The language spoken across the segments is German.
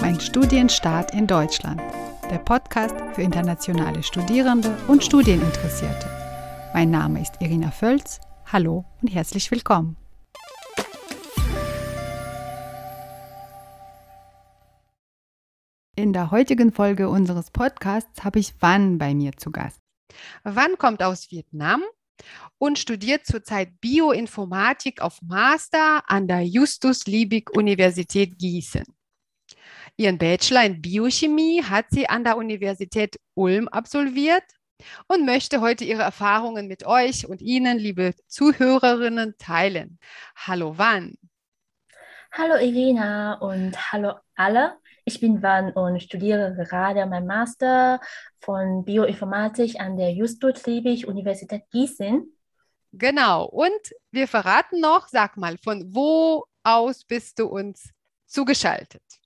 Mein Studienstart in Deutschland. Der Podcast für internationale Studierende und Studieninteressierte. Mein Name ist Irina Völz. Hallo und herzlich willkommen. In der heutigen Folge unseres Podcasts habe ich Van bei mir zu Gast. Van kommt aus Vietnam und studiert zurzeit Bioinformatik auf Master an der Justus Liebig Universität Gießen. Ihren Bachelor in Biochemie hat sie an der Universität Ulm absolviert und möchte heute ihre Erfahrungen mit euch und Ihnen, liebe Zuhörerinnen, teilen. Hallo Van. Hallo Irina und hallo alle. Ich bin Van und studiere gerade mein Master von Bioinformatik an der Justus Liebig Universität Gießen. Genau. Und wir verraten noch, sag mal, von wo aus bist du uns zugeschaltet?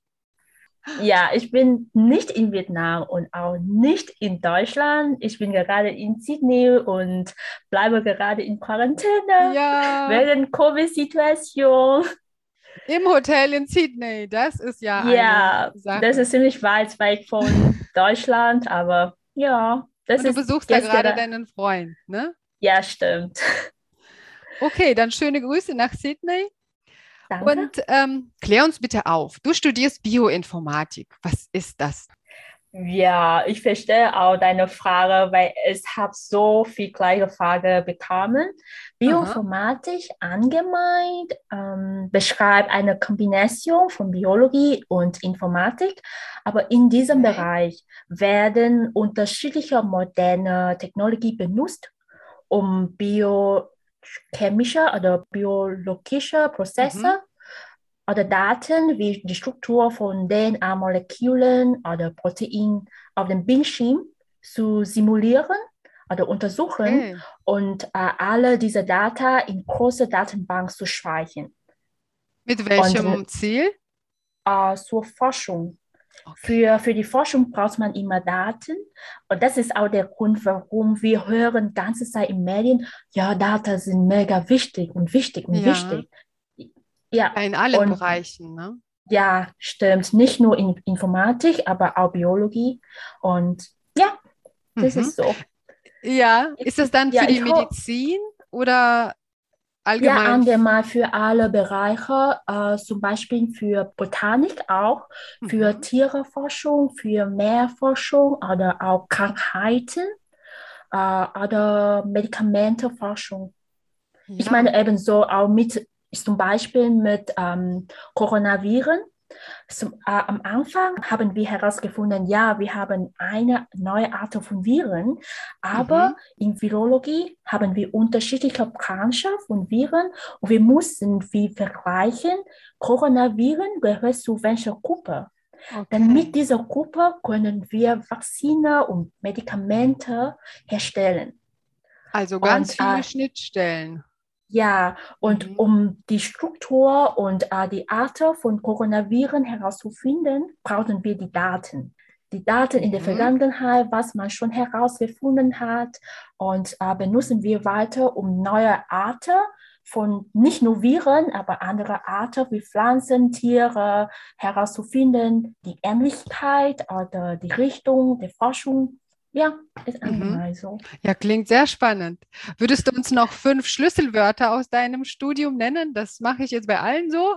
Ja, ich bin nicht in Vietnam und auch nicht in Deutschland. Ich bin gerade in Sydney und bleibe gerade in Quarantäne ja. wegen Covid-Situation. Im Hotel in Sydney, das ist ja. Ja, das ist ziemlich weit weg von Deutschland, aber ja. Das und du besuchst da gerade deinen Freund, ne? Ja, stimmt. Okay, dann schöne Grüße nach Sydney. Danke. Und ähm, klär uns bitte auf. Du studierst Bioinformatik. Was ist das? Ja, ich verstehe auch deine Frage, weil ich habe so viel gleiche Frage bekommen. Bioinformatik allgemein ähm, beschreibt eine Kombination von Biologie und Informatik, aber in diesem okay. Bereich werden unterschiedliche moderne Technologien benutzt, um biochemische oder biologische Prozesse mhm oder Daten wie die Struktur von DNA-Molekülen oder Proteinen auf dem Bildschirm zu simulieren oder untersuchen okay. und äh, alle diese Daten in große Datenbank zu speichern. Mit welchem und, Ziel? Äh, zur Forschung. Für, für die Forschung braucht man immer Daten. Und das ist auch der Grund, warum wir hören die ganze Zeit in Medien, ja, Daten sind mega wichtig und wichtig und ja. wichtig. Ja. In allen und, Bereichen, ne? Ja, stimmt. Nicht nur in Informatik, aber auch Biologie. Und ja, das mhm. ist so. Ja, ist das dann für ja, die Medizin oder allgemein? Ja, allgemein für alle Bereiche, äh, zum Beispiel für Botanik auch, für mhm. Tiereforschung, für Meerforschung oder auch Krankheiten äh, oder Medikamenteforschung. Ja. Ich meine ebenso auch mit zum Beispiel mit ähm, Coronaviren. Zum, äh, am Anfang haben wir herausgefunden, ja, wir haben eine neue Art von Viren, aber mhm. in Virologie haben wir unterschiedliche Branchen von Viren und wir mussten wie vergleichen, Coronaviren gehört zu welcher Gruppe. Okay. Denn mit dieser Gruppe können wir Vakzine und Medikamente herstellen. Also ganz und, viele äh, Schnittstellen. Ja, und mhm. um die Struktur und äh, die Art von Coronaviren herauszufinden, brauchen wir die Daten. Die Daten in der mhm. Vergangenheit, was man schon herausgefunden hat, und äh, benutzen wir weiter, um neue Arten von nicht nur Viren, aber andere Arten wie Pflanzen, Tiere herauszufinden, die Ähnlichkeit oder die Richtung der Forschung ja, ist allgemein mhm. so. Ja, klingt sehr spannend. Würdest du uns noch fünf Schlüsselwörter aus deinem Studium nennen? Das mache ich jetzt bei allen so.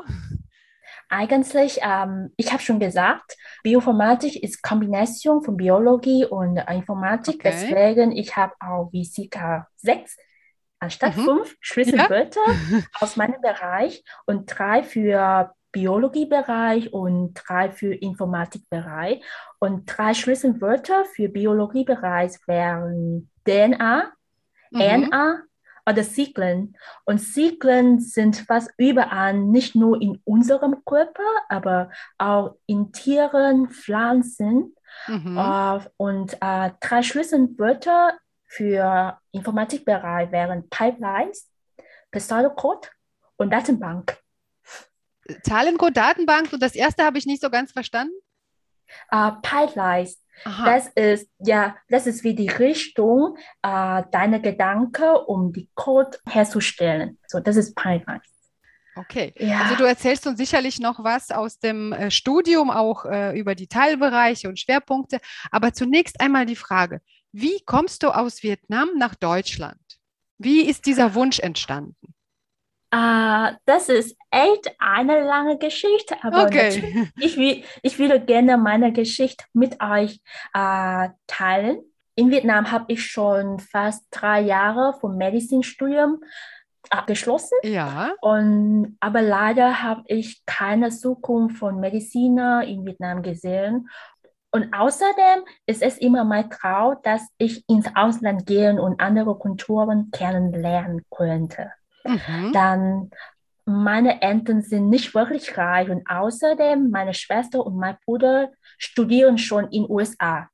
Eigentlich, ähm, ich habe schon gesagt, Bioinformatik ist Kombination von Biologie und Informatik. Okay. Deswegen, ich habe auch wie circa sechs anstatt mhm. fünf Schlüsselwörter ja. aus meinem Bereich und drei für Biologiebereich und drei für Informatikbereich. Und drei Schlüsselwörter für Biologiebereich wären DNA, mhm. RNA oder Zyklen. Und Zyklen sind fast überall, nicht nur in unserem Körper, aber auch in Tieren, Pflanzen. Mhm. Uh, und uh, drei Schlüsselwörter für Informatikbereich wären Pipelines, Pseudocode und Datenbank. Zahlencode, Datenbank und das erste habe ich nicht so ganz verstanden. Uh, Pipelines. Das ist ja, das ist wie die Richtung uh, deiner Gedanken, um die Code herzustellen. So, das ist Pipelines. Okay, ja. also du erzählst uns sicherlich noch was aus dem äh, Studium, auch äh, über die Teilbereiche und Schwerpunkte. Aber zunächst einmal die Frage, wie kommst du aus Vietnam nach Deutschland? Wie ist dieser Wunsch entstanden? Uh, das ist echt eine lange Geschichte, aber okay. ich, will, ich würde gerne meine Geschichte mit euch uh, teilen. In Vietnam habe ich schon fast drei Jahre vom Medizinstudium abgeschlossen. Ja. Und, aber leider habe ich keine Zukunft von Mediziner in Vietnam gesehen. Und außerdem ist es immer mein Traum, dass ich ins Ausland gehen und andere Kulturen kennenlernen könnte. Mhm. Dann meine Eltern sind nicht wirklich reich und außerdem meine Schwester und mein Bruder studieren schon in den USA.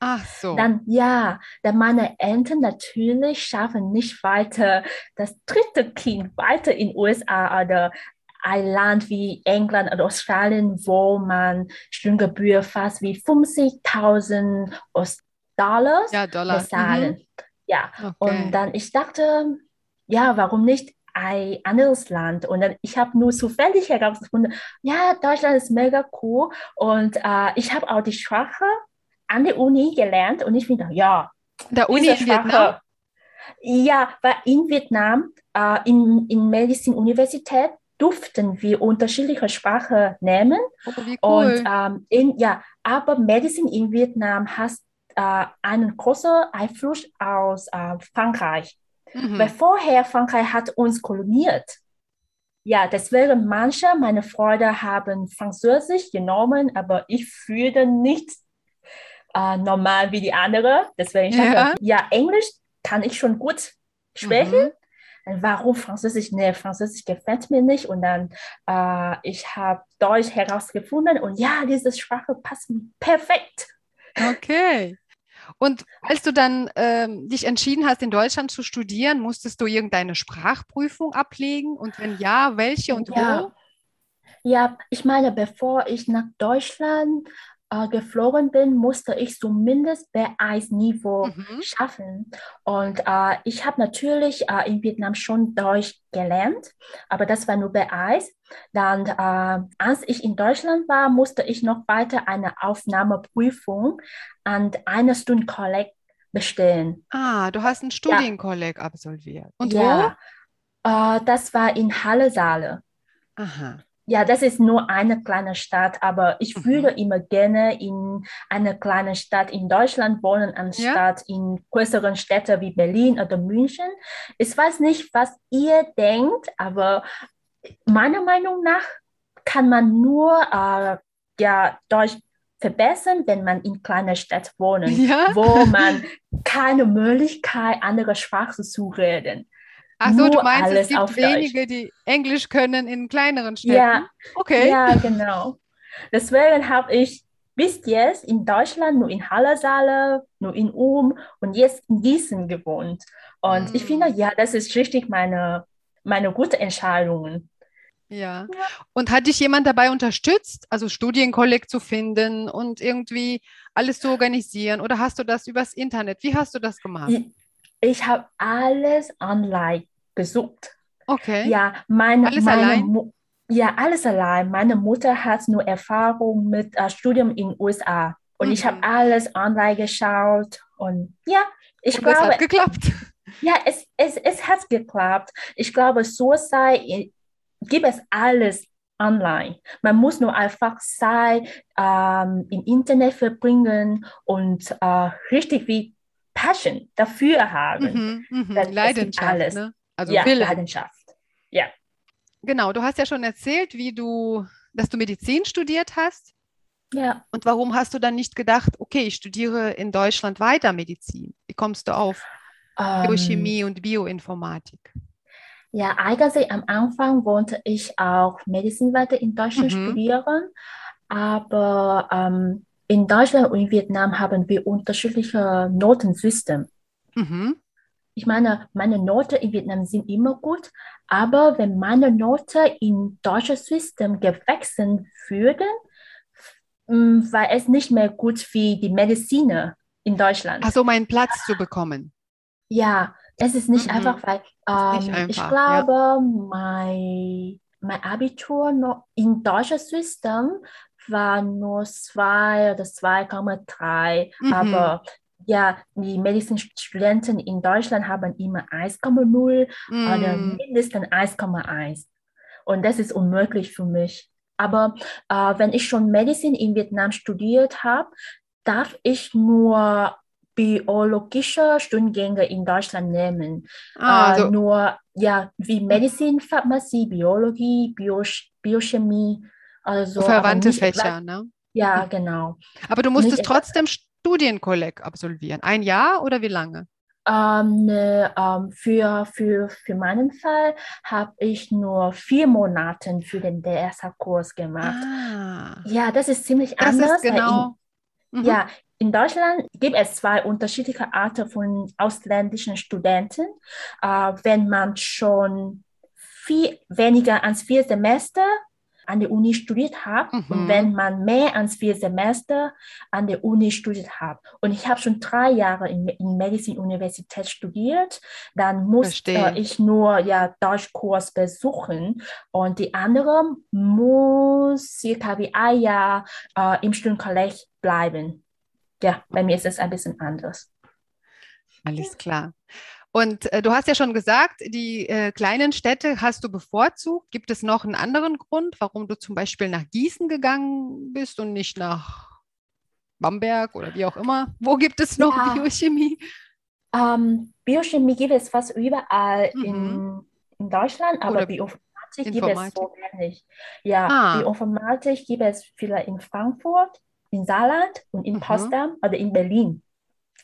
Ach so. Dann ja, dann meine Eltern natürlich schaffen nicht weiter das dritte Kind weiter in USA oder ein Land wie England oder Australien, wo man Studiengebühr fast wie 50.000 Dollar ja, Dollar. bezahlen. Mhm. Ja, okay. und dann ich dachte, ja, warum nicht ein anderes Land. Und dann, ich habe nur zufällig herausgefunden, ja, Deutschland ist mega cool. Und äh, ich habe auch die Sprache an der Uni gelernt und ich finde, ja, der Uni in Vietnam? Ja, weil in Vietnam, äh, in, in Medizin-Universität durften wir unterschiedliche Sprachen nehmen. Oh, cool. Und ähm, in, ja, aber Medizin in Vietnam hat äh, einen großen Einfluss aus äh, Frankreich. Mhm. Weil vorher Frankreich hat uns koloniert. Ja, deswegen manche meiner Freunde haben Französisch genommen, aber ich fühle nicht äh, normal wie die andere. Deswegen ja. Dachte, ja, Englisch kann ich schon gut sprechen. Mhm. Warum Französisch? Nee, Französisch gefällt mir nicht. Und dann, äh, ich habe Deutsch herausgefunden und ja, diese Sprache passt mir perfekt. Okay. Und als du dann ähm, dich entschieden hast, in Deutschland zu studieren, musstest du irgendeine Sprachprüfung ablegen? Und wenn ja, welche und ja. wo? Ja, ich meine, bevor ich nach Deutschland äh, geflogen bin, musste ich zumindest B1-Niveau mhm. schaffen. Und äh, ich habe natürlich äh, in Vietnam schon Deutsch gelernt, aber das war nur B1. Dann, äh, als ich in Deutschland war, musste ich noch weiter eine Aufnahmeprüfung an einer Stundenkolleg bestehen. Ah, du hast einen Studienkolleg ja. absolviert. Und ja. wo? Äh, das war in Halle Saale. Aha ja, das ist nur eine kleine Stadt, aber ich mhm. würde immer gerne in einer kleinen Stadt in Deutschland wohnen, anstatt ja. in größeren Städten wie Berlin oder München. Ich weiß nicht, was ihr denkt, aber meiner Meinung nach kann man nur äh, ja, Deutsch verbessern, wenn man in kleiner Stadt wohnt, ja. wo man keine Möglichkeit, andere Sprachen zu reden. Ach so, du meinst, es gibt wenige, die Englisch können in kleineren Städten? Ja, okay. Ja, genau. Deswegen habe ich bis jetzt in Deutschland nur in Halle nur in Ulm und jetzt in Gießen gewohnt. Und mm. ich finde, mm. ja, das ist richtig meine, meine gute Entscheidung. Ja. ja. Und hat dich jemand dabei unterstützt, also Studienkolleg zu finden und irgendwie alles zu organisieren? Oder hast du das übers Internet? Wie hast du das gemacht? Ich, ich habe alles online gesucht. Okay. Ja, meine, alles meine allein? ja, alles allein. Meine Mutter hat nur Erfahrung mit äh, Studium in den USA. Und mhm. ich habe alles online geschaut. Und ja, ich und glaube. Es hat geklappt. Ja, es, es, es hat geklappt. Ich glaube, Suicide gibt es alles online. Man muss nur einfach Zeit ähm, im Internet verbringen und äh, richtig wie Passion dafür haben. Mhm, mh. Leidenschaft. Alles. Ne? Also ja, Wille. Leidenschaft. Ja. Genau, du hast ja schon erzählt, wie du, dass du Medizin studiert hast. Ja. Und warum hast du dann nicht gedacht, okay, ich studiere in Deutschland weiter Medizin? Wie kommst du auf ähm, Biochemie und Bioinformatik? Ja, eigentlich am Anfang wollte ich auch Medizin weiter in Deutschland mhm. studieren, aber ähm, in Deutschland und in Vietnam haben wir unterschiedliche Notensysteme. Mhm ich meine, meine Noten in Vietnam sind immer gut, aber wenn meine Noten in deutsches System gewechselt würden, mm, war es nicht mehr gut wie die Mediziner in Deutschland. Also meinen Platz zu bekommen. Ja, es ist nicht mhm. einfach, weil ähm, einfach, ich glaube, ja. mein, mein Abitur noch in deutscher System war nur 2 oder 2,3, Mhm. aber ja, die Medizinstudenten in Deutschland haben immer 1,0 oder Mm, mindestens 1,1. Und das ist unmöglich für mich. Aber äh, wenn ich schon Medizin in Vietnam studiert habe, darf ich nur biologische Studiengänge in Deutschland nehmen. ah, Äh, also, nur ja, wie Medizin, Pharmazie, Biologie, Bio Biochemie, also verwandte Fächer, ne? Ja, genau. Aber du musstest Nicht- trotzdem Studienkolleg absolvieren. Ein Jahr oder wie lange? Ähm, ne, ähm, für, für, für meinen Fall habe ich nur vier Monate für den DSA-Kurs gemacht. Ah, Ja, das ist ziemlich das anders. ist genau. In, Mhm. ja, in Deutschland gibt es zwei unterschiedliche Arten von ausländischen Studenten. Äh, wenn man schon viel weniger als vier Semester an der Uni studiert hat Mhm. und wenn man mehr als vier Semester an der Uni studiert hat. Und ich habe schon drei Jahre in, in Medizin-Universität studiert, dann muss äh, ich nur ja Deutschkurs besuchen und die andere muss circa wie ein Jahr äh, im Studienkolleg bleiben. Ja, bei mir ist es ein bisschen anders. Alles klar. Und äh, du hast ja schon gesagt, die äh, kleinen Städte hast du bevorzugt. Gibt es noch einen anderen Grund, warum du zum Beispiel nach Gießen gegangen bist und nicht nach Bamberg oder wie auch immer? Wo gibt es noch Ja. Biochemie? Ähm, Biochemie gibt es fast überall Mhm. in, in Deutschland, aber Oder Bioinformatik gibt es so wenig. Ja, Ah. Bioinformatik gibt es vielleicht in Frankfurt, in Saarland und in Mhm. Potsdam oder in Berlin.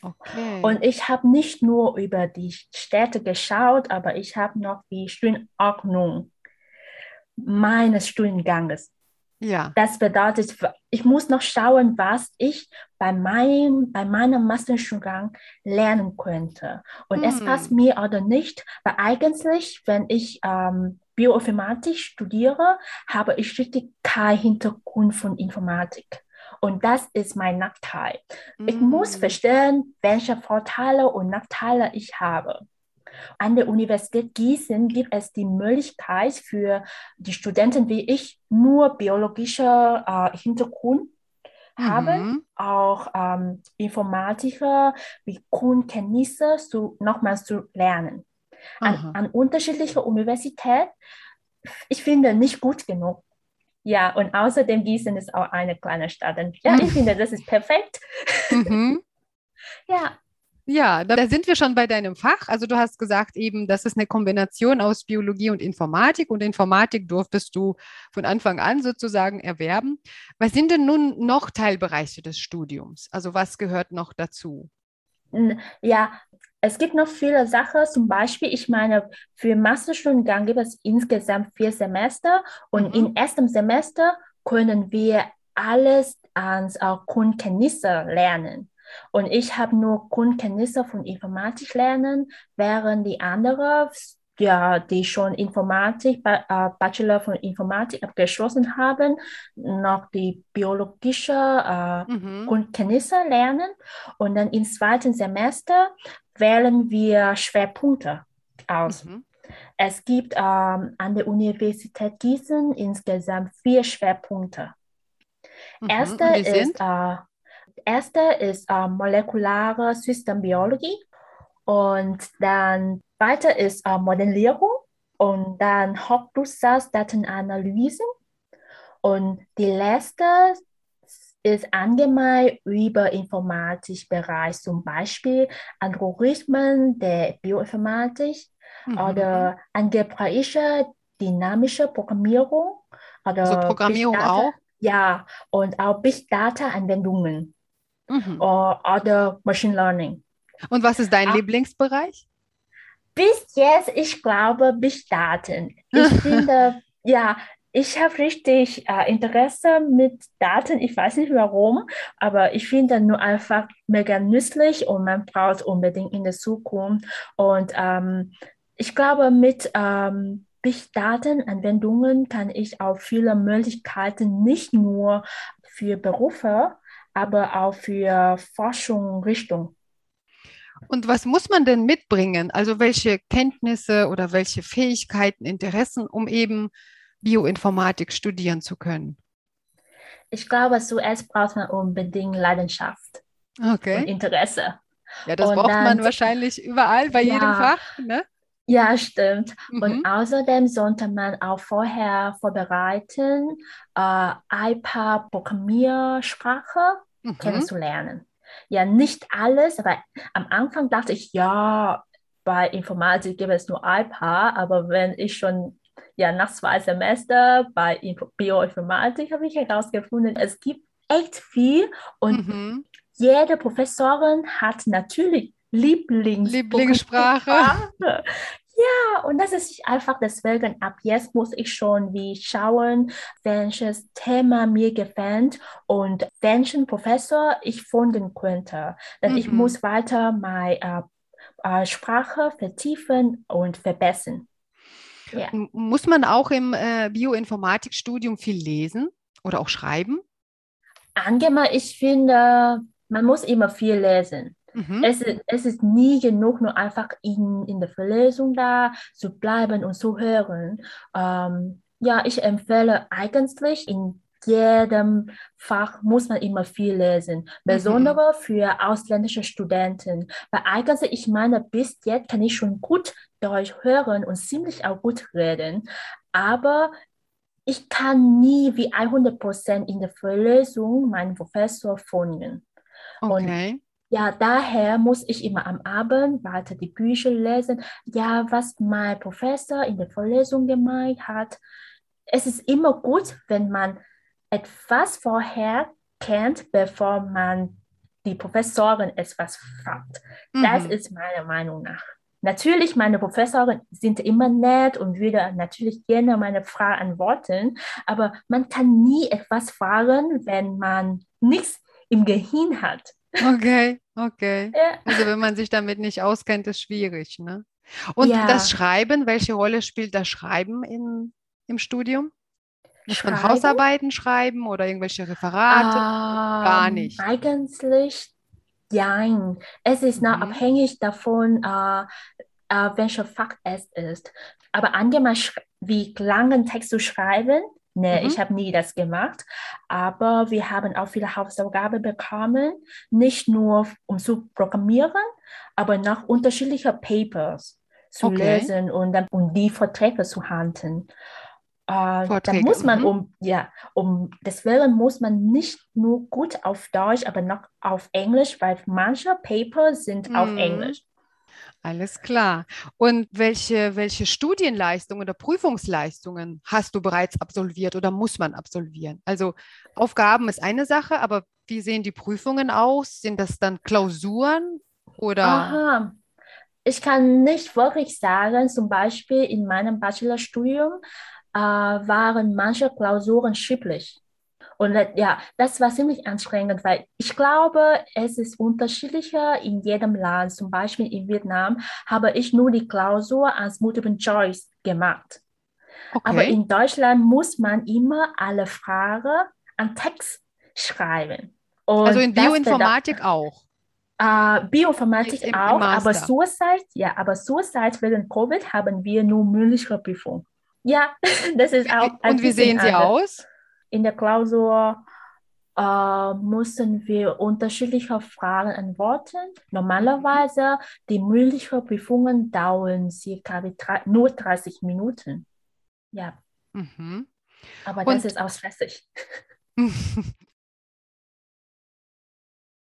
Okay. Und ich habe nicht nur über die Städte geschaut, aber ich habe noch die Studienordnung meines Studienganges. ja. Das bedeutet, ich muss noch schauen, was ich bei meinem, bei meinem Masterstudiengang lernen könnte. Und es Hm. passt mir oder nicht, weil eigentlich, wenn ich ähm, Bioinformatik studiere, habe ich richtig keinen Hintergrund von Informatik. Und das ist mein Nachteil. Ich muss Mm. verstehen, welche Vorteile und Nachteile ich habe. An der Universität Gießen gibt es die Möglichkeit für die Studenten wie ich, nur biologischer äh, Hintergrund haben, Mhm. auch ähm, Informatiker wie Grundkenntnisse zu, nochmals zu lernen. An, an unterschiedlichen Universitäten, ich finde, nicht gut genug. Ja, und außerdem Gießen ist auch eine kleine Stadt. Und ja, Mhm. ich finde, das ist perfekt. Mhm. Ja, Ja, da sind wir schon bei deinem Fach. Also du hast gesagt eben, das ist eine Kombination aus Biologie und Informatik und Informatik durftest du von Anfang an sozusagen erwerben. Was sind denn nun noch Teilbereiche des Studiums? Also was gehört noch dazu? Ja, es gibt noch viele Sachen. Zum Beispiel, ich meine, für Masterstudiengang gibt es insgesamt vier Semester und Mhm. im ersten Semester können wir alles ans auch Grundkenntnisse lernen. Und ich habe nur Grundkenntnisse von Informatik lernen, während die anderen, ja, die schon Informatik, äh, Bachelor von Informatik abgeschlossen haben, noch die biologische äh, Mhm. Grundkenntnisse lernen und dann im zweiten Semester wählen wir Schwerpunkte aus. Mhm. Es gibt ähm, an der Universität Gießen insgesamt vier Schwerpunkte. Mhm. Erste Und die ist, äh, erste ist äh, molekulare Systembiologie und dann weiter ist äh, Modellierung und dann Hauptblutsatz-Datenanalysen und die letzte ist allgemein über Informatikbereich, zum Beispiel Algorithmen der Bioinformatik Mhm. oder algebraische dynamische Programmierung oder Also Programmierung Data. auch? Ja, und auch Big Data Anwendungen Mhm. oder, oder Machine Learning. Und was ist dein Ah. Lieblingsbereich? Bis jetzt, ich glaube, Big Daten. Ich finde, ja, ich habe richtig äh, Interesse mit Daten. Ich weiß nicht warum, aber ich finde nur einfach mega nützlich und man braucht unbedingt in der Zukunft. Und ähm, ich glaube, mit ähm, Big Daten-Anwendungen kann ich auch viele Möglichkeiten nicht nur für Berufe, aber auch für Forschung Richtung. Und was muss man denn mitbringen? Also welche Kenntnisse oder welche Fähigkeiten, Interessen, um eben Bioinformatik studieren zu können? Ich glaube, zuerst braucht man unbedingt Leidenschaft okay. und Interesse. Ja, das und braucht dann, man wahrscheinlich überall bei ja, jedem Fach, ne? Ja, stimmt. Mhm. Und außerdem sollte man auch vorher vorbereiten, äh, ein paar Programmiersprache mhm. kennenzulernen. Ja, nicht alles, aber am Anfang dachte ich, ja, bei Informatik gibt es nur ein paar, aber wenn ich schon ja, nach zwei Semester bei Bioinformatik habe ich herausgefunden, es gibt echt viel und mhm. jede Professorin hat natürlich Lieblings Lieblingssprache. Ja, und das ist einfach deswegen, ab jetzt muss ich schon wie schauen, welches Thema mir gefällt und welchen Professor ich finden könnte. Denn mhm. ich muss weiter meine äh, äh, Sprache vertiefen und verbessern. Ja. Muss man auch im äh, Bioinformatikstudium viel lesen oder auch schreiben? Angemein, ich finde, man muss immer viel lesen. Mhm. Es, es ist nie genug, nur einfach in, in der Verlesung da zu bleiben und zu hören. Ähm, ja, ich empfehle eigentlich in jedem Fach muss man immer viel lesen, besonders mhm. für ausländische Studenten. Weil eigentlich, ich meine, bis jetzt kann ich schon gut Deutsch hören und ziemlich auch gut reden, aber ich kann nie wie 100 Prozent in der Vorlesung meinen Professor folgen. Okay. Und ja, daher muss ich immer am Abend weiter die Bücher lesen. Ja, was mein Professor in der Vorlesung gemeint hat. Es ist immer gut, wenn man etwas vorher kennt, bevor man die Professorin etwas fragt. Mhm. Das ist meiner Meinung nach. Natürlich, meine Professoren sind immer nett und würde natürlich gerne meine Frage antworten, aber man kann nie etwas fragen, wenn man nichts im Gehirn hat. Okay, okay. Ja. Also wenn man sich damit nicht auskennt, ist schwierig, ne? Und ja. das Schreiben, welche Rolle spielt das Schreiben in, im Studium? Muss man Hausarbeiten schreiben oder irgendwelche Referate? Ähm, Gar nicht. Eigentlich nein. Es ist noch mhm. abhängig davon, äh, äh, welcher Fach es ist. Aber allgemein, wie langen Text zu schreiben, Nee, mhm. ich habe nie das gemacht. Aber wir haben auch viele Hausaufgaben bekommen, nicht nur um zu programmieren, aber nach unterschiedlichen Papers zu okay. lesen und, dann, und die Vorträge zu halten. Äh, da muss man mhm. um, ja, um, deswegen muss man nicht nur gut auf Deutsch, aber noch auf Englisch, weil manche Papers sind mhm. auf Englisch. Alles klar. Und welche, welche Studienleistungen oder Prüfungsleistungen hast du bereits absolviert oder muss man absolvieren? Also Aufgaben ist eine Sache, aber wie sehen die Prüfungen aus? Sind das dann Klausuren oder? Aha. Ich kann nicht wirklich sagen, zum Beispiel in meinem Bachelorstudium äh, waren manche Klausuren schriftlich. Und ja, das war ziemlich anstrengend, weil ich glaube, es ist unterschiedlicher in jedem Land. Zum Beispiel in Vietnam habe ich nur die Klausur als Multiple Choice gemacht. Okay. Aber in Deutschland muss man immer alle Fragen an Text schreiben. Und also in Bioinformatik auch. Uh, Bioinformatik Im, auch, im aber Suicide, ja, aber Suicide wegen Covid haben wir nur mündliche Prüfung. Ja, das ist auch. Und wie sehen sie aus? In der Klausur äh, mussten wir unterschiedliche Fragen antworten. Normalerweise die mündlichen Prüfungen dauern circa nur 30 Minuten. Ja. Mhm. Aber Und das ist auch stressig.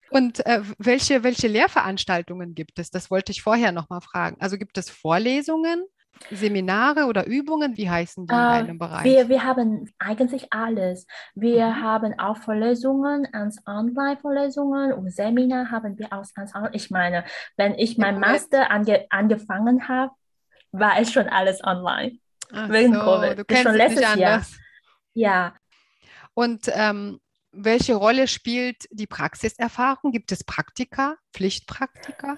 Und äh, welche, welche Lehrveranstaltungen gibt es? Das wollte ich vorher noch mal fragen. Also gibt es Vorlesungen? Seminare oder Übungen? Wie heißen die in deinem äh, Bereich? Wir, wir haben eigentlich alles. Wir mhm. haben auch Vorlesungen, als Online-Vorlesungen und Seminar haben wir auch als Online. Ich meine, wenn ich mein Master ange angefangen habe, war es schon alles online. Ach wegen so, Covid. Du kennst schon letztes nicht Jahr. Ja. Und ähm, welche Rolle spielt die Praxiserfahrung? Gibt es Praktika, Pflichtpraktika?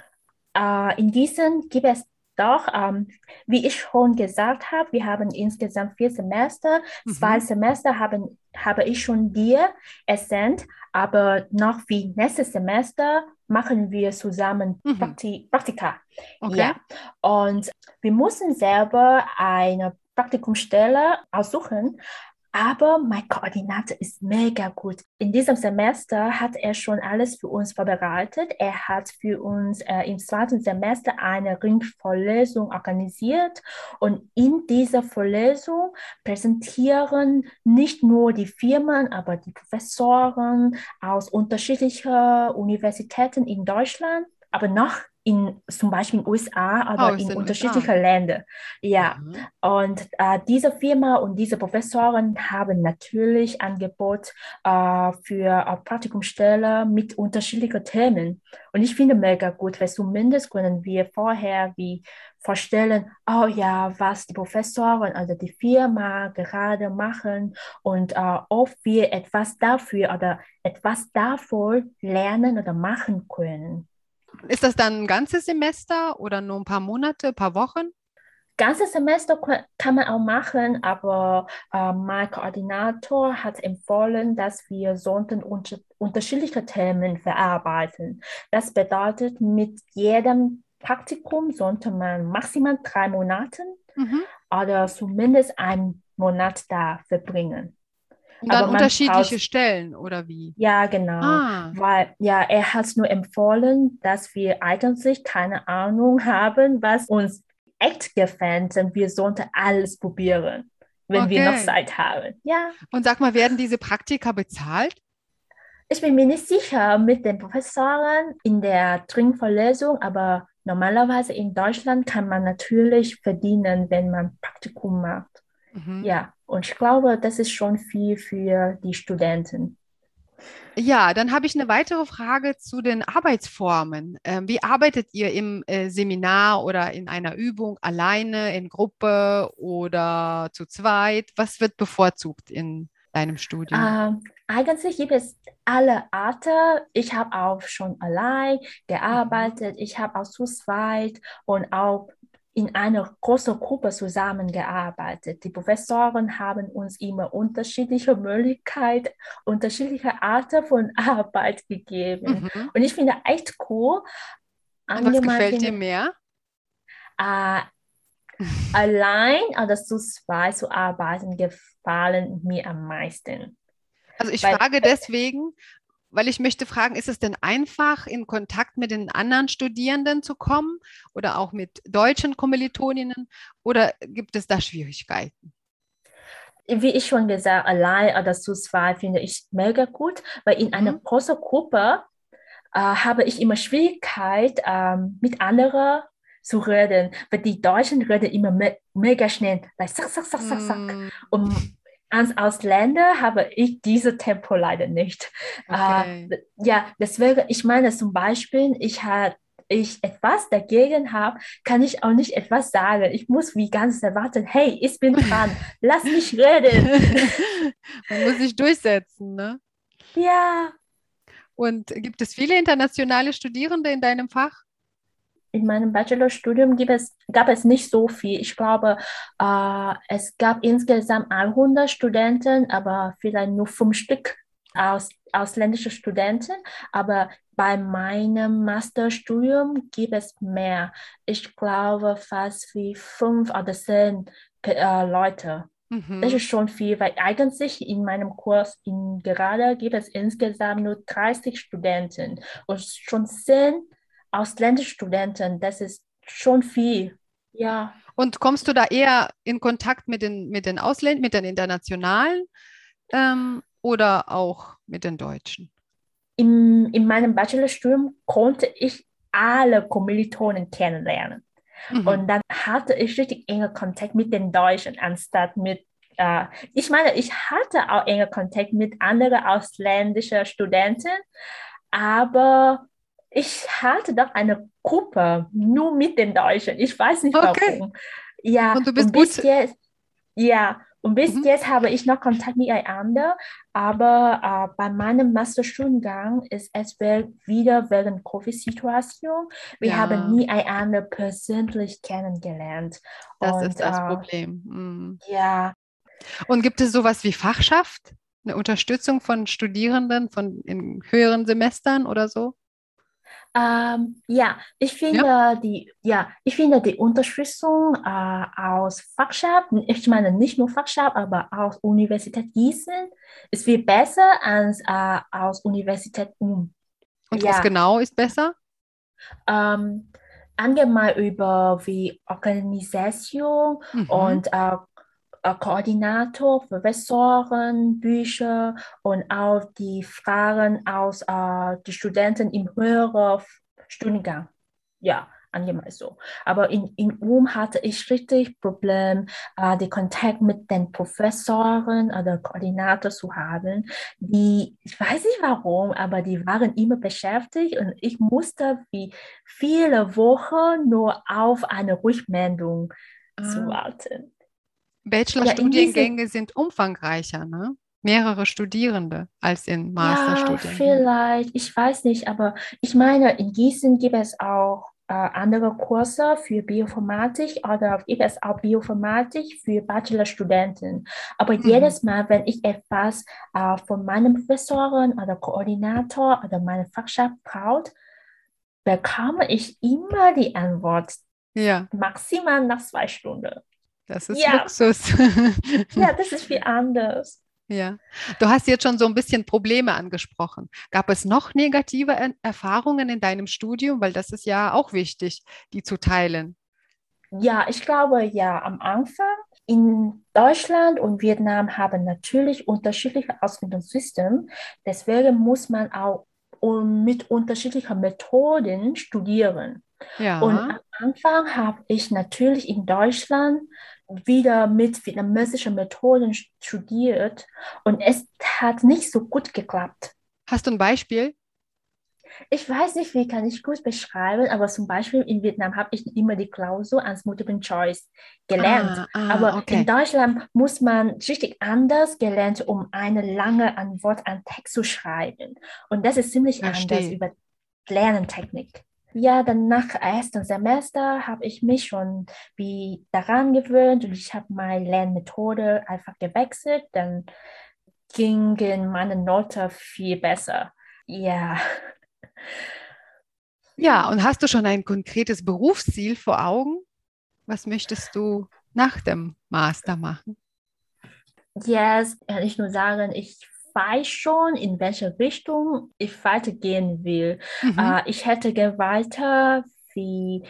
Uh, in diesen gibt es doch, ähm, wie ich schon gesagt habe, wir haben insgesamt vier Semester. Mhm. Zwei Semester haben, habe ich schon dir ersendet, aber noch wie nächstes Semester machen wir zusammen mhm. Prakti Praktika. Okay. Ja. Und wir müssen selber eine Praktikumsstelle aussuchen. Aber mein Koordinator ist mega gut. In diesem Semester hat er schon alles für uns vorbereitet. Er hat für uns äh, im zweiten Semester eine Ringvorlesung organisiert. Und in dieser Vorlesung präsentieren nicht nur die Firmen, aber die Professoren aus unterschiedlichen Universitäten in Deutschland, aber noch in zum Beispiel in den USA oder oh, in unterschiedlichen Ländern. Ja, mhm. und äh, diese Firma und diese Professoren haben natürlich Angebot äh, für äh, Praktikumsstelle mit unterschiedlichen Themen. Und ich finde mega gut, weil zumindest können wir vorher wie vorstellen, oh ja, was die Professoren oder die Firma gerade machen und äh, ob wir etwas dafür oder etwas davon lernen oder machen können. Ist das dann ein ganzes Semester oder nur ein paar Monate, ein paar Wochen? Ganzes Semester kann man auch machen, aber äh, mein Koordinator hat empfohlen, dass wir sollten unter, unterschiedliche Themen verarbeiten. Das bedeutet, mit jedem Praktikum sollte man maximal drei Monate mhm. oder zumindest einen Monat da verbringen. Und dann unterschiedliche Stellen oder wie? Ja, genau. Ah. Weil ja, er hat nur empfohlen, dass wir eigentlich keine Ahnung haben, was uns echt gefällt und wir sollten alles probieren, wenn okay. wir noch Zeit haben. Ja. Und sag mal, werden diese Praktika bezahlt? Ich bin mir nicht sicher mit den Professoren in der Trinkvorlesung, aber normalerweise in Deutschland kann man natürlich verdienen, wenn man Praktikum macht. Mhm. Ja, und ich glaube, das ist schon viel für die Studenten. Ja, dann habe ich eine weitere Frage zu den Arbeitsformen. Ähm, wie arbeitet ihr im äh, Seminar oder in einer Übung alleine, in Gruppe oder zu zweit? Was wird bevorzugt in deinem Studium? Ähm, eigentlich gibt es alle Arten. Ich habe auch schon allein mhm. gearbeitet, ich habe auch zu zweit und auch in einer großen Gruppe zusammengearbeitet. Die Professoren haben uns immer unterschiedliche Möglichkeiten, unterschiedliche Arten von Arbeit gegeben. Mhm. Und ich finde echt cool. Was gefällt dir mehr? Äh, allein oder zu zweit zu arbeiten gefallen mir am meisten. Also ich Weil, frage deswegen, weil ich möchte fragen, ist es denn einfach, in Kontakt mit den anderen Studierenden zu kommen oder auch mit deutschen Kommilitoninnen oder gibt es da Schwierigkeiten? Wie ich schon gesagt, allein oder zu zweit finde ich mega gut, weil in einer mhm. großen Gruppe äh, habe ich immer Schwierigkeit, äh, mit anderen zu reden, weil die Deutschen reden immer me mega schnell, like, zack, zack, zack, zack, zack. Mm. Und als Ausländer habe ich diese Tempo leider nicht. Okay. Uh, ja, deswegen, ich meine zum Beispiel, ich habe ich etwas dagegen habe, kann ich auch nicht etwas sagen. Ich muss wie ganz erwarten, hey, ich bin dran, lass mich reden. Man muss sich durchsetzen, ne? Ja. Und gibt es viele internationale Studierende in deinem Fach? In meinem Bachelorstudium gibt es, gab es nicht so viel. Ich glaube, äh, es gab insgesamt 100 Studenten, aber vielleicht nur fünf Stück aus, ausländische Studenten. Aber bei meinem Masterstudium gibt es mehr. Ich glaube fast wie fünf oder zehn äh, Leute. Mhm. Das ist schon viel, weil eigentlich in meinem Kurs in gerade gibt es insgesamt nur 30 Studenten und schon zehn ausländische Studenten, das ist schon viel. Ja. Und kommst du da eher in Kontakt mit den, mit den Ausländern, mit den Internationalen ähm, oder auch mit den Deutschen? In, in meinem Bachelorstudium konnte ich alle Kommilitonen kennenlernen. Mhm. Und dann hatte ich richtig enge Kontakt mit den Deutschen, anstatt mit äh, ich meine, ich hatte auch enge Kontakt mit anderen ausländischen Studenten, aber ich hatte doch eine Gruppe nur mit den Deutschen. Ich weiß nicht okay. warum. Ja, und du bist und bis gut. Jetzt, ja, und bis mhm. jetzt habe ich noch Kontakt miteinander, aber äh, bei meinem Masterstudiengang ist es wieder wegen Covid-Situation. Wir ja. haben nie einander persönlich kennengelernt. Das und, ist das äh, Problem. Mhm. Ja. Und gibt es sowas wie Fachschaft? Eine Unterstützung von Studierenden von in höheren Semestern oder so? Ähm, ja, ich finde ja. die, ja, ich finde die Unterstützung äh, aus Fachschaft, ich meine nicht nur Fachschaft, aber aus Universität Gießen ist viel besser als äh, aus Universität Ulm. Und ja. was genau ist besser? Ähm, allgemein über wie Organisation mhm. und äh, Koordinator, Professoren, Bücher und auch die Fragen aus äh, den Studenten im höheren Studiengang. Ja, allgemein so. Aber in, in UM hatte ich richtig Probleme, äh, den Kontakt mit den Professoren oder Koordinator zu haben. Die, ich weiß nicht warum, aber die waren immer beschäftigt und ich musste wie viele Wochen nur auf eine Rückmeldung ah. zu warten. Bachelorstudiengänge sind umfangreicher, ne? Mehrere Studierende als in Masterstudien. Ja, vielleicht, ich weiß nicht, aber ich meine, in Gießen gibt es auch äh, andere Kurse für Bioinformatik oder gibt es auch Bioinformatik für Bachelorstudenten. Aber mhm. jedes Mal, wenn ich etwas äh, von meinem Professoren oder Koordinator oder meiner Fachschaft brauche, bekomme ich immer die Antwort. Ja. Maximal nach zwei Stunden. Das ist ja. Luxus. ja, das ist viel anders. Ja, du hast jetzt schon so ein bisschen Probleme angesprochen. Gab es noch negative Erfahrungen in deinem Studium? Weil das ist ja auch wichtig, die zu teilen. Ja, ich glaube ja, am Anfang in Deutschland und Vietnam haben natürlich unterschiedliche Ausbildungssysteme. Deswegen muss man auch mit unterschiedlichen Methoden studieren. Ja. Und am Anfang habe ich natürlich in Deutschland wieder mit vietnamesischen Methoden studiert und es hat nicht so gut geklappt. Hast du ein Beispiel? Ich weiß nicht, wie kann ich gut beschreiben, aber zum Beispiel in Vietnam habe ich immer die Klausur als Multiple Choice gelernt. Ah, ah, aber okay. in Deutschland muss man richtig anders gelernt, um eine lange Antwort an Text zu schreiben. Und das ist ziemlich Verstehe. anders über Lernentechnik. Ja, dann nach ersten Semester habe ich mich schon wie daran gewöhnt und ich habe meine Lernmethode einfach gewechselt. Dann gingen meine Noten viel besser. Ja. Ja, und hast du schon ein konkretes Berufsziel vor Augen? Was möchtest du nach dem Master machen? Yes, kann ich nur sagen, ich weiß schon, in welche Richtung ich weitergehen will. Mhm. Uh, ich hätte gerne weiter wie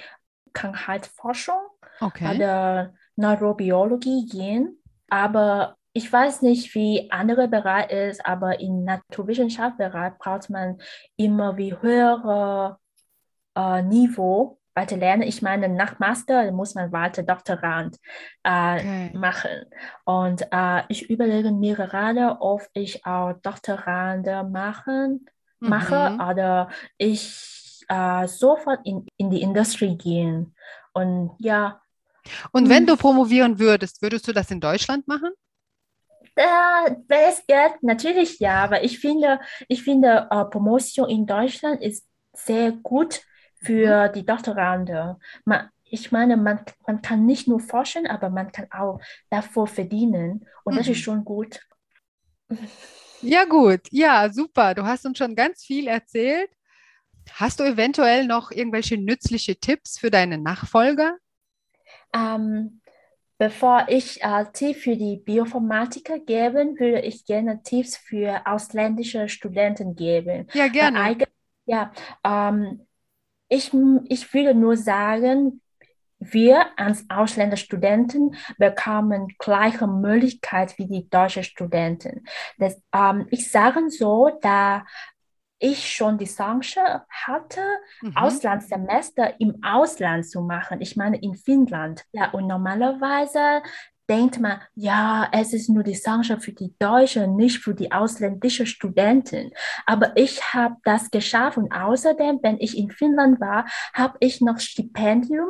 Krankheitsforschung okay. oder Neurobiologie gehen, aber ich weiß nicht, wie andere Bereich ist, aber im Naturwissenschaftsbereich braucht man immer wie höhere äh, Niveau weiter lernen. Ich meine, nach Master muss man weiter Doktorand äh, okay. machen. Und äh, ich überlege mir gerade, ob ich auch Doktorande machen, mhm. mache oder ich äh, sofort in, in die Industrie gehen. Und ja. Und wenn hm. du promovieren würdest, würdest du das in Deutschland machen? Äh, wenn es geht, natürlich ja, aber ich finde, ich finde uh, Promotion in Deutschland ist sehr gut für mhm. die Doktorande. Man, ich meine, man, man kann nicht nur forschen, aber man kann auch davor verdienen. Und mhm. das ist mhm. schon gut. Ja, gut. Ja, super. Du hast uns schon ganz viel erzählt. Hast du eventuell noch irgendwelche nützliche Tipps für deine Nachfolger? Ähm, bevor ich äh, Tipps für die Bioinformatiker gebe, würde ich gerne Tipps für ausländische Studenten geben. Ja, gerne. Ja, ähm, ich, ich würde nur sagen, wir als Ausländerstudenten bekommen gleiche Möglichkeit wie die deutschen Studenten. Das, ähm, ich sage so, da ich schon die Chance hatte, mhm. Auslandssemester im Ausland zu machen. Ich meine in Finnland. Ja, und normalerweise denkt man, ja, es ist nur die Chance für die Deutschen, nicht für die ausländischen Studenten. Aber ich habe das geschafft und außerdem, wenn ich in Finnland war, habe ich noch Stipendium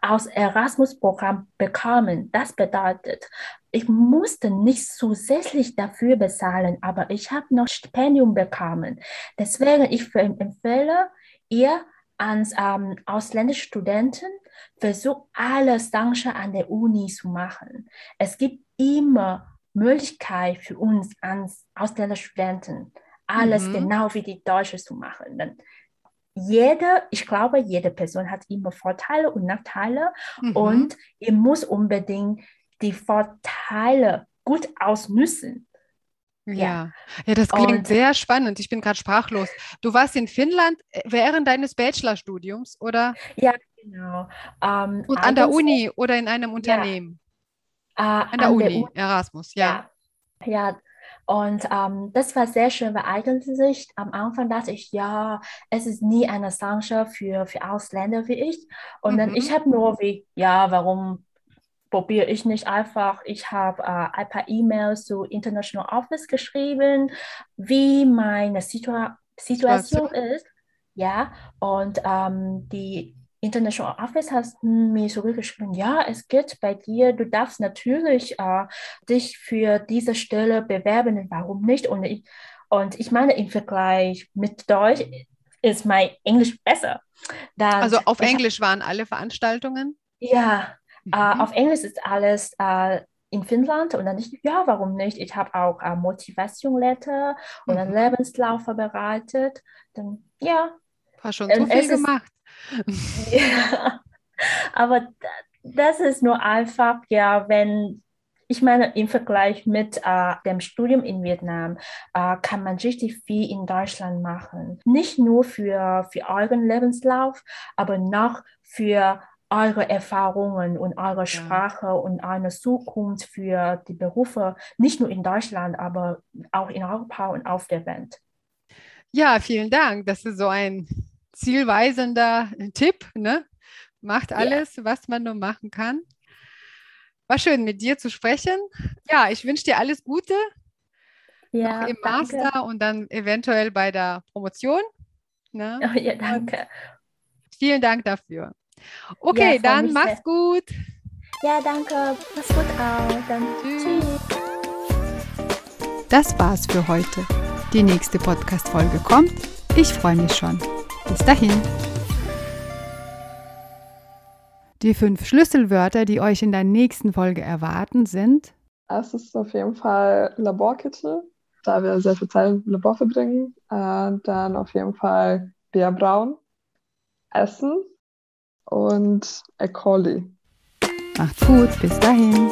aus Erasmus-Programm bekommen. Das bedeutet, ich musste nicht zusätzlich dafür bezahlen, aber ich habe noch Stipendium bekommen. Deswegen ich empfehle ihr als ähm, ausländische Studenten versucht alles Sachen an der Uni zu machen. Es gibt immer Möglichkeit für uns als Ausländerstudenten, alles mhm. genau wie die Deutschen zu machen. Dann jede, ich glaube, jede Person hat immer Vorteile und Nachteile Mhm. und ihr muss unbedingt die Vorteile gut ausnützen. Ja, ja, das klingt Und- sehr spannend. Ich bin gerade sprachlos. Du warst in Finnland äh, während deines Bachelorstudiums oder Genau. Ähm, und an der Uni oder in einem Unternehmen? äh, An der Uni, Erasmus, ja. Ja, ja. Und ähm, das war sehr schön, weil eigentlich am Anfang dachte ich, ja, es ist nie eine Chance für, für Ausländer wie ich. Und dann Mhm. ich habe nur wie, ja, warum probiere ich nicht einfach? Ich habe äh, ein paar E-Mails zu International Office geschrieben, wie meine Situa Situation ist. Ja, und ähm, die International Office hat mir zurückgeschrieben, ja, es geht bei dir, du darfst natürlich äh, dich für diese Stelle bewerben, warum nicht? Und ich, und ich meine, im Vergleich mit Deutsch ist mein Englisch besser. Dann, Also auf Englisch waren alle Veranstaltungen? Ja, äh, Mhm. auf Englisch ist alles äh, in Finnland und dann ich, ja, warum nicht? Ich habe auch äh, Motivation-Letter und einen Mhm. Lebenslauf vorbereitet. Dann, ja, War schon so Ähm, viel es ist- gemacht. Ja, aber da- das ist nur einfach, ja, wenn, ich meine, im Vergleich mit äh, dem Studium in Vietnam äh, kann man richtig viel in Deutschland machen. Nicht nur für, für euren Lebenslauf, aber noch für eure Erfahrungen und eure Sprache und eine Zukunft für die Berufe, nicht nur in Deutschland, aber auch in Europa und auf der Welt. Ja, vielen Dank. Das ist so ein zielweisender Tipp, ne? Macht alles, was man nur machen kann. War schön, mit dir zu sprechen. Ja, ich wünsche dir alles Gute Ja, noch im danke. Master und dann eventuell bei der Promotion. Ne? Ja, danke. Vielen Dank dafür. Okay, freu dann mach's sehr. gut. Ja, danke. Mach's gut auch. Dann Tschüss. tschüss. Das war's für heute. Die nächste Podcast-Folge kommt. Ich freue mich schon. Bis dahin. Die fünf Schlüsselwörter, die euch in der nächsten Folge erwarten, sind Es ist auf jeden Fall Laborkittel, da wir sehr viel Zeit im Labor verbringen. Äh, dann auf jeden Fall Bärbrauen, Essen und E. coli. Macht's gut, bis dahin.